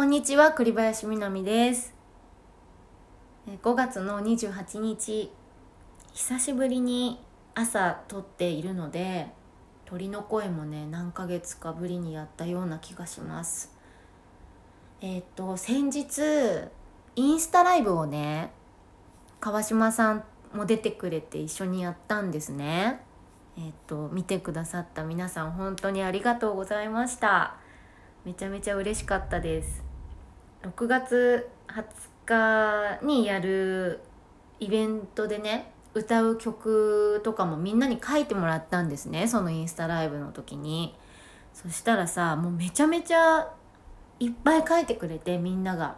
こんにちは栗林みなみです。5月の28日久しぶりに朝撮っているので鳥の声もね何ヶ月かぶりにやったような気がします。えっと先日インスタライブをね川島さんも出てくれて一緒にやったんですね。えっと見てくださった皆さん本当にありがとうございました。めちゃめちゃ嬉しかったです。6月20日にやるイベントでね歌う曲とかもみんなに書いてもらったんですねそのインスタライブの時に。そしたらさもうめちゃめちゃいっぱい書いてくれてみんなが。っ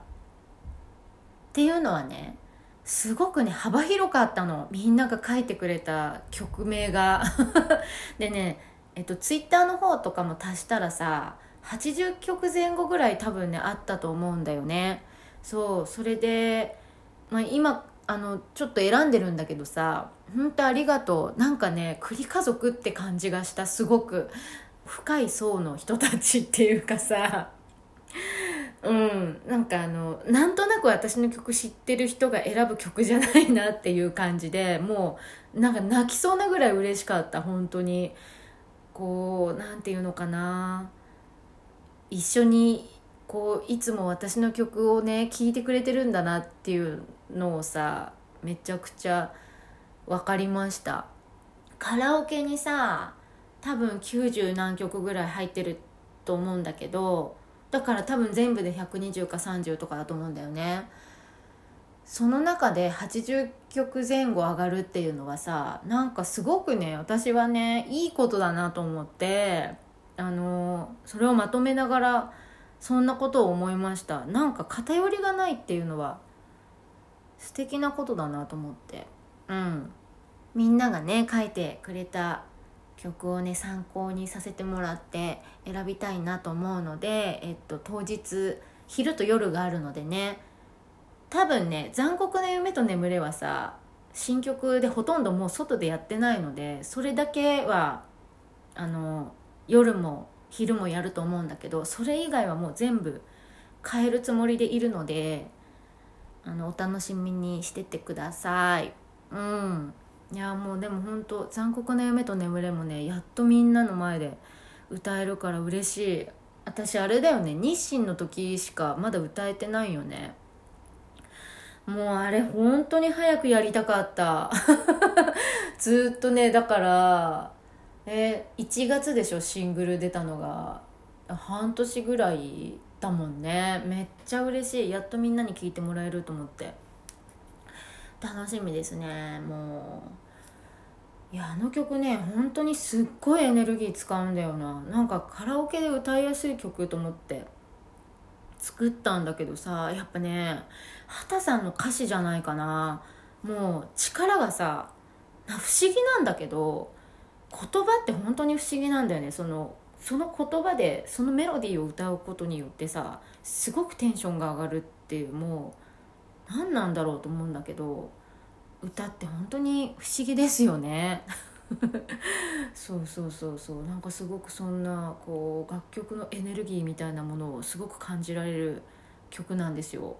ていうのはねすごくね幅広かったの。みんなが書いてくれた曲名が。でねえっとツイッターの方とかも足したらさ80曲前後ぐらい多分ねあったと思うんだよね。そうそれで、まあ、今あのちょっと選んでるんだけどさ本当ありがとう。なんかね栗家族って感じがしたすごく。深い層の人たちっていうかさ。うん。なんかあのなんとなく私の曲知ってる人が選ぶ曲じゃないなっていう感じでもうなんか泣きそうなぐらい嬉しかった本当に。こうなんていうのかな。一緒にこういつも私の曲をね聴いてくれてるんだなっていうのをさめちゃくちゃ分かりました。カラオケにさ多分90何曲ぐらい入ってると思うんだけどだから多分全部で120か30とかだと思うんだよね。その中で80曲前後上がるっていうのはさなんかすごくね私はねいいことだなと思って。あのそれをまとめながらそんなことを思いました。なんか偏りがないっていうのは素敵なことだなと思って。うん。みんながね書いてくれた曲をね参考にさせてもらって選びたいなと思うので、えっと、当日昼と夜があるのでね多分ね「残酷な夢と眠れ」はさ新曲でほとんどもう外でやってないのでそれだけはあの夜も昼もやると思うんだけどそれ以外はもう全部変えるつもりでいるのであのお楽しみにしててください。うん。いやもうでも本当残酷な夢と眠れ」もねやっとみんなの前で歌えるから嬉しい。私あれだよね日清の時しかまだ歌えてないよね。もうあれ本当に早くやりたかった。ずっとねだからえ1月でしょシングル出たのが。半年ぐらいだもんね。めっちゃ嬉しい。やっとみんなに聞いてもらえると思って。楽しみですねもう。いやあの曲ね本当にすっごいエネルギー使うんだよな。なんかカラオケで歌いやすい曲と思って。作ったんだけどさやっぱね畑さんの歌詞じゃないかな。もう力がさ不思議なんだけど言葉って本当に不思議なんだよね。そのその言葉でそのメロディーを歌うことによってさすごくテンションが上がるっていうもう何なんだろうと思うんだけど歌って本当に不思議ですよね。そうそうそうそう。なんかすごくそんなこう楽曲のエネルギーみたいなものをすごく感じられる曲なんですよ、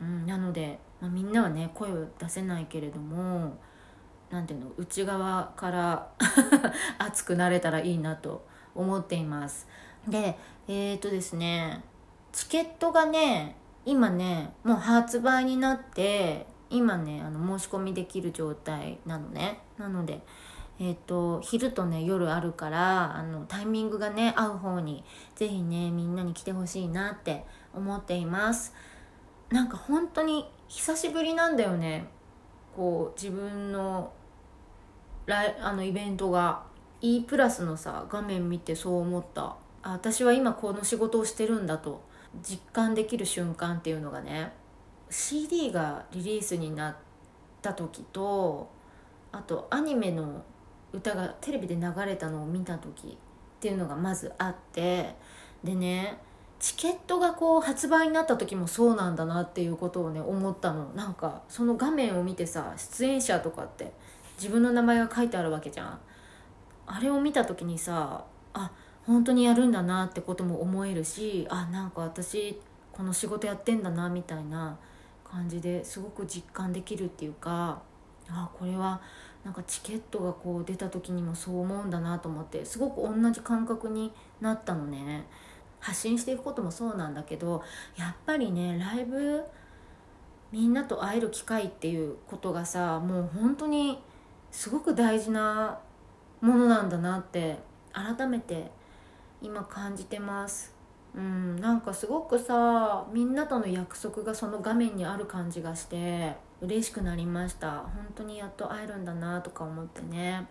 うん、なので、まあ、みんなはね声を出せないけれどもなんていうの内側から 熱くなれたらいいなと思っています。でえっ、ー、とですねチケットがね今ねもう発売になって今ねあの申し込みできる状態なのね。なのでえーと、昼とね夜あるからあのタイミングがね合う方に是非ねみんなに来てほしいなって思っています。なんか本当に久しぶりなんだよね。こう自分のライあのイベントが E プラスのさ画面見てそう思った。私は今この仕事をしてるんだと。実感できる瞬間っていうのがね CD がリリースになった時とあとアニメの歌がテレビで流れたのを見た時っていうのがまずあって。でねチケットがこう発売になった時もそうなんだなっていうことをね思ったの。なんかその画面を見てさ出演者とかって自分の名前が書いてあるわけじゃん。あれを見た時にさあ本当にやるんだなってことも思えるしあなんか私この仕事やってんだなみたいな感じですごく実感できるっていうかあこれはなんかチケットがこう出た時にもそう思うんだなと思ってすごく同じ感覚になったのね。発信していくこともそうなんだけどやっぱりねライブみんなと会える機会っていうことがさもう本当にすごく大事なものなんだなって改めて今感じてます。うんなんかすごくさみんなとの約束がその画面にある感じがして嬉しくなりました。本当にやっと会えるんだなとか思ってね。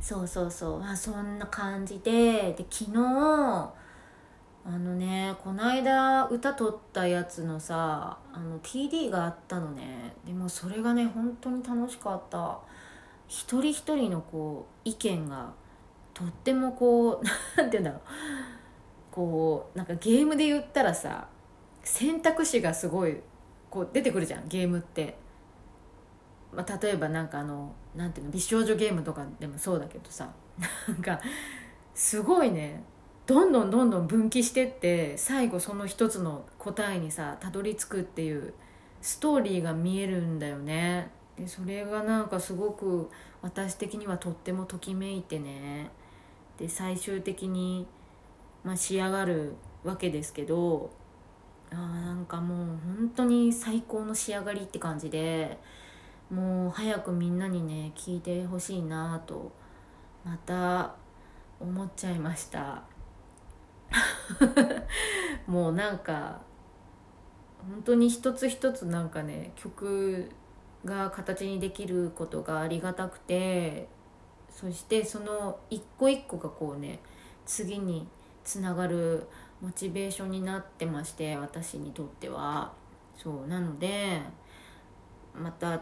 そうそうそう。まあそんな感じでで昨日あのねこの間歌撮ったやつのさあの TD があったのね。でもそれがね本当に楽しかった。一人一人のこう意見がとってもこう 何て言うんだろう。こうなんかゲームで言ったらさ選択肢がすごいこう出てくるじゃんゲームって、まあ、例えばなんかあのなんていうの美少女ゲームとかでもそうだけどさ。なんかすごいね。どんどんどんどん分岐してって最後その一つの答えにさたどり着くっていうストーリーが見えるんだよねでそれがなんかすごく私的にはとってもときめいてねで最終的に、まあ、仕上がるわけですけどあなんかもう本当に最高の仕上がりって感じでもう早くみんなにね聞いてほしいなとまた思っちゃいました。もうなんか本当に一つ一つなんかね曲が形にできることがありがたくてそしてその一個一個がこうね次につながるモチベーションになってまして私にとっては。そうなのでまた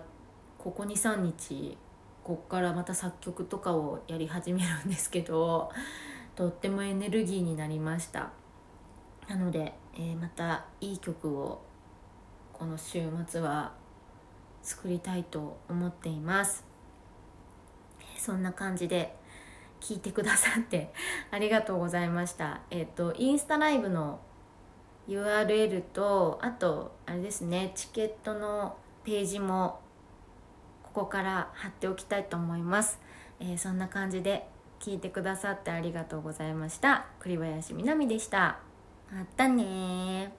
ここ23日こっからまた作曲とかをやり始めるんですけどとってもエネルギーになりました。なので、えー、またいい曲をこの週末は作りたいと思っています。そんな感じで聞いてくださって ありがとうございました。えっ、ー、とインスタライブの URL とあとあれですねチケットのページもここから貼っておきたいと思います、えー、そんな感じで聞いてくださってありがとうございました。栗林みなみでした。またね